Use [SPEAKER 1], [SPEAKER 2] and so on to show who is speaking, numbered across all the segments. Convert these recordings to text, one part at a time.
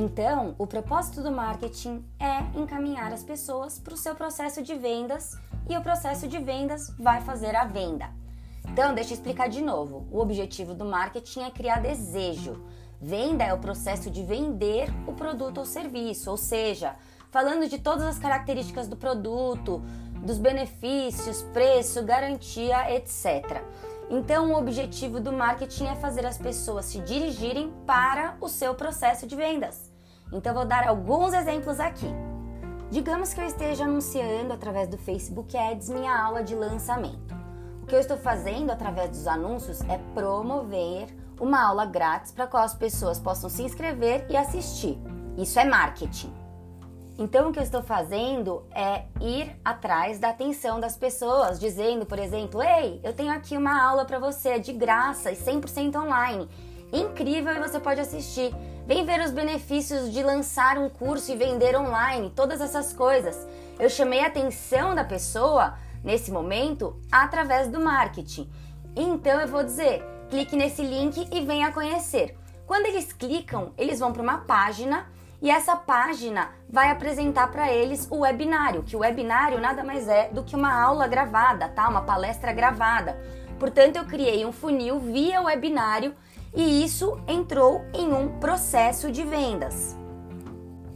[SPEAKER 1] Então, o propósito do marketing é encaminhar as pessoas para o seu processo de vendas e o processo de vendas vai fazer a venda. Então, deixa eu explicar de novo. O objetivo do marketing é criar desejo. Venda é o processo de vender o produto ou serviço, ou seja, falando de todas as características do produto, dos benefícios, preço, garantia, etc. Então, o objetivo do marketing é fazer as pessoas se dirigirem para o seu processo de vendas. Então, vou dar alguns exemplos aqui. Digamos que eu esteja anunciando através do Facebook Ads minha aula de lançamento. O que eu estou fazendo através dos anúncios é promover uma aula grátis para qual as pessoas possam se inscrever e assistir. Isso é marketing. Então, o que eu estou fazendo é ir atrás da atenção das pessoas, dizendo, por exemplo, Ei, eu tenho aqui uma aula para você de graça e 100% online. Incrível e você pode assistir. Vem ver os benefícios de lançar um curso e vender online, todas essas coisas. Eu chamei a atenção da pessoa nesse momento através do marketing. Então, eu vou dizer, clique nesse link e venha conhecer. Quando eles clicam, eles vão para uma página e essa página vai apresentar para eles o webinário, que o webinário nada mais é do que uma aula gravada, tá? Uma palestra gravada. Portanto, eu criei um funil via webinário e isso entrou em um processo de vendas.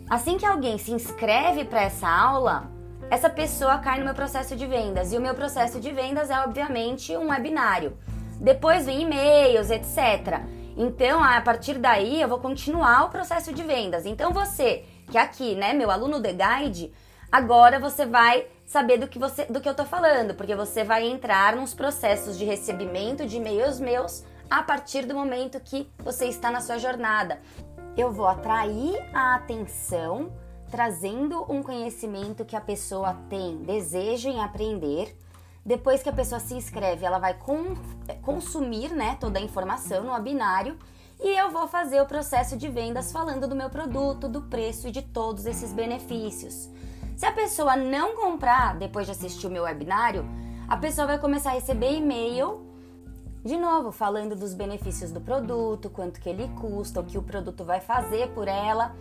[SPEAKER 1] Assim que alguém se inscreve para essa aula, essa pessoa cai no meu processo de vendas e o meu processo de vendas é obviamente um webinário. Depois vem e-mails, etc. Então, a partir daí, eu vou continuar o processo de vendas. Então, você, que é aqui, né, meu aluno The Guide, agora você vai saber do que, você, do que eu tô falando, porque você vai entrar nos processos de recebimento de e-mails meus a partir do momento que você está na sua jornada. Eu vou atrair a atenção, trazendo um conhecimento que a pessoa tem desejo em aprender depois que a pessoa se inscreve, ela vai com, consumir né, toda a informação no binário e eu vou fazer o processo de vendas falando do meu produto, do preço e de todos esses benefícios. Se a pessoa não comprar depois de assistir o meu webinário, a pessoa vai começar a receber e-mail de novo falando dos benefícios do produto, quanto que ele custa, o que o produto vai fazer por ela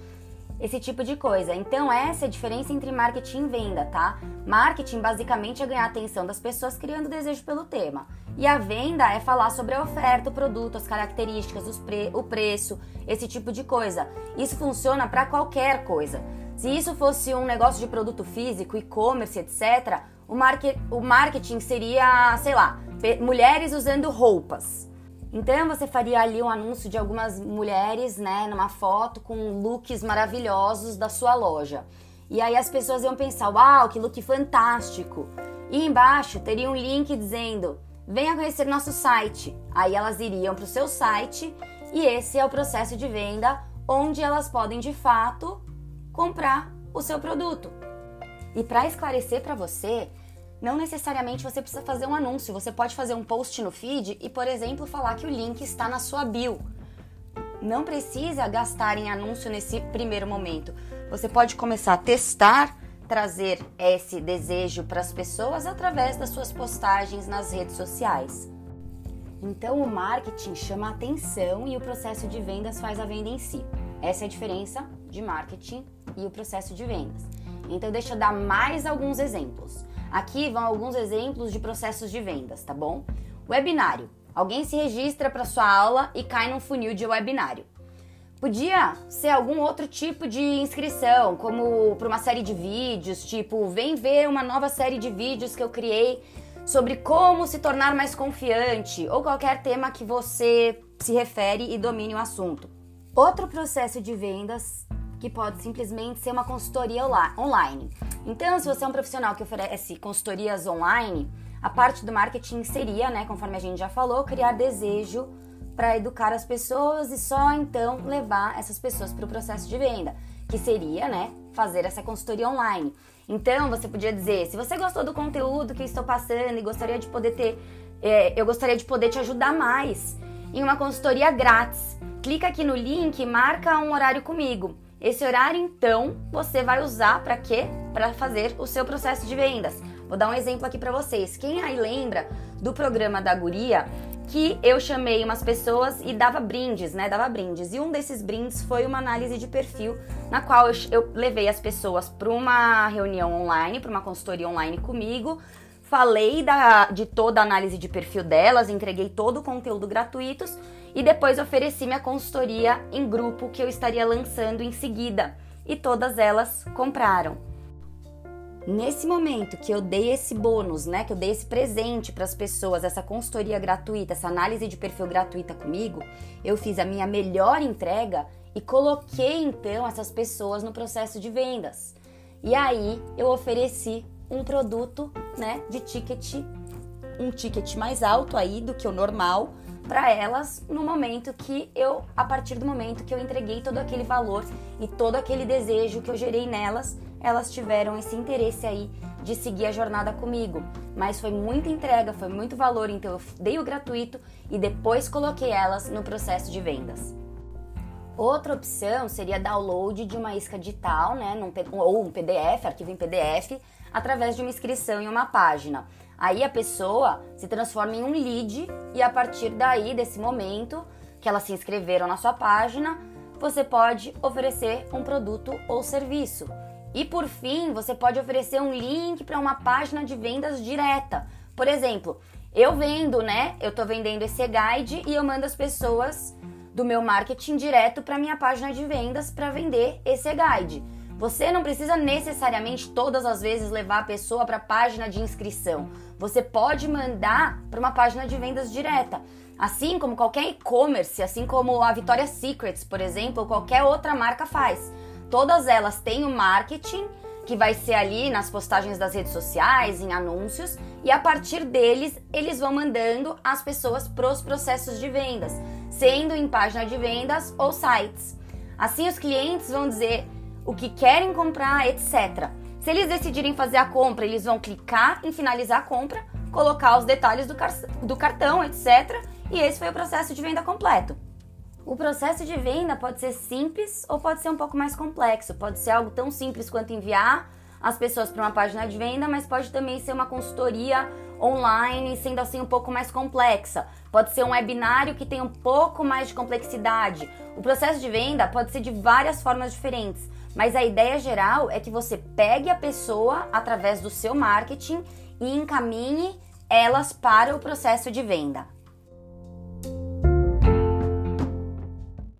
[SPEAKER 1] esse tipo de coisa. Então, essa é a diferença entre marketing e venda, tá? Marketing basicamente é ganhar a atenção das pessoas criando desejo pelo tema. E a venda é falar sobre a oferta, o produto, as características, pre o preço, esse tipo de coisa. Isso funciona para qualquer coisa. Se isso fosse um negócio de produto físico, e-commerce, etc., o, market o marketing seria, sei lá, mulheres usando roupas. Então você faria ali um anúncio de algumas mulheres, né, numa foto com looks maravilhosos da sua loja. E aí as pessoas iam pensar: "Uau, que look fantástico!". E embaixo teria um link dizendo: "Venha conhecer nosso site". Aí elas iriam para o seu site e esse é o processo de venda onde elas podem de fato comprar o seu produto. E para esclarecer para você, não necessariamente você precisa fazer um anúncio, você pode fazer um post no feed e, por exemplo, falar que o link está na sua bio. Não precisa gastar em anúncio nesse primeiro momento. Você pode começar a testar, trazer esse desejo para as pessoas através das suas postagens nas redes sociais. Então, o marketing chama a atenção e o processo de vendas faz a venda em si. Essa é a diferença de marketing e o processo de vendas. Então, deixa eu dar mais alguns exemplos. Aqui vão alguns exemplos de processos de vendas, tá bom? Webinário. Alguém se registra para sua aula e cai num funil de webinário. Podia ser algum outro tipo de inscrição, como para uma série de vídeos, tipo, vem ver uma nova série de vídeos que eu criei sobre como se tornar mais confiante, ou qualquer tema que você se refere e domine o assunto. Outro processo de vendas que pode simplesmente ser uma consultoria online. Então, se você é um profissional que oferece consultorias online, a parte do marketing seria, né, conforme a gente já falou, criar desejo para educar as pessoas e só então levar essas pessoas para o processo de venda, que seria, né, fazer essa consultoria online. Então, você podia dizer, se você gostou do conteúdo que estou passando e gostaria de poder ter, é, eu gostaria de poder te ajudar mais em uma consultoria grátis. Clica aqui no link e marca um horário comigo. Esse horário, então, você vai usar para quê? Para fazer o seu processo de vendas. Vou dar um exemplo aqui para vocês. Quem aí lembra do programa da Guria, que eu chamei umas pessoas e dava brindes, né? Dava brindes. E um desses brindes foi uma análise de perfil, na qual eu, levei as pessoas para uma reunião online, para uma consultoria online comigo. Falei da, de toda a análise de perfil delas, entreguei todo o conteúdo gratuitos e depois ofereci minha consultoria em grupo que eu estaria lançando em seguida. E todas elas compraram. Nesse momento que eu dei esse bônus, né, que eu dei esse presente para as pessoas, essa consultoria gratuita, essa análise de perfil gratuita comigo, eu fiz a minha melhor entrega e coloquei então essas pessoas no processo de vendas. E aí eu ofereci um produto, né, de ticket, um ticket mais alto aí do que o normal para elas no momento que eu, a partir do momento que eu entreguei todo aquele valor e todo aquele desejo que eu gerei nelas elas tiveram esse interesse aí de seguir a jornada comigo. Mas foi muita entrega, foi muito valor, então eu dei o gratuito e depois coloquei elas no processo de vendas. Outra opção seria download de uma isca digital, né, num, ou um PDF, arquivo em PDF, através de uma inscrição em uma página. Aí a pessoa se transforma em um lead e a partir daí, desse momento que elas se inscreveram na sua página, você pode oferecer um produto ou serviço. E por fim, você pode oferecer um link para uma página de vendas direta. Por exemplo, eu vendo, né? Eu tô vendendo esse guide e eu mando as pessoas do meu marketing direto para minha página de vendas para vender esse guide. Você não precisa necessariamente todas as vezes levar a pessoa para a página de inscrição. Você pode mandar para uma página de vendas direta. Assim como qualquer e-commerce, assim como a Victoria's Secrets, por exemplo, ou qualquer outra marca faz. Todas elas têm o marketing, que vai ser ali nas postagens das redes sociais, em anúncios, e a partir deles eles vão mandando as pessoas para os processos de vendas, sendo em página de vendas ou sites. Assim os clientes vão dizer o que querem comprar, etc. Se eles decidirem fazer a compra, eles vão clicar em finalizar a compra, colocar os detalhes do, car do cartão, etc. E esse foi o processo de venda completo. O processo de venda pode ser simples ou pode ser um pouco mais complexo. Pode ser algo tão simples quanto enviar as pessoas para uma página de venda, mas pode também ser uma consultoria online, sendo assim um pouco mais complexa. Pode ser um webinário que tem um pouco mais de complexidade. O processo de venda pode ser de várias formas diferentes, mas a ideia geral é que você pegue a pessoa através do seu marketing e encaminhe elas para o processo de venda.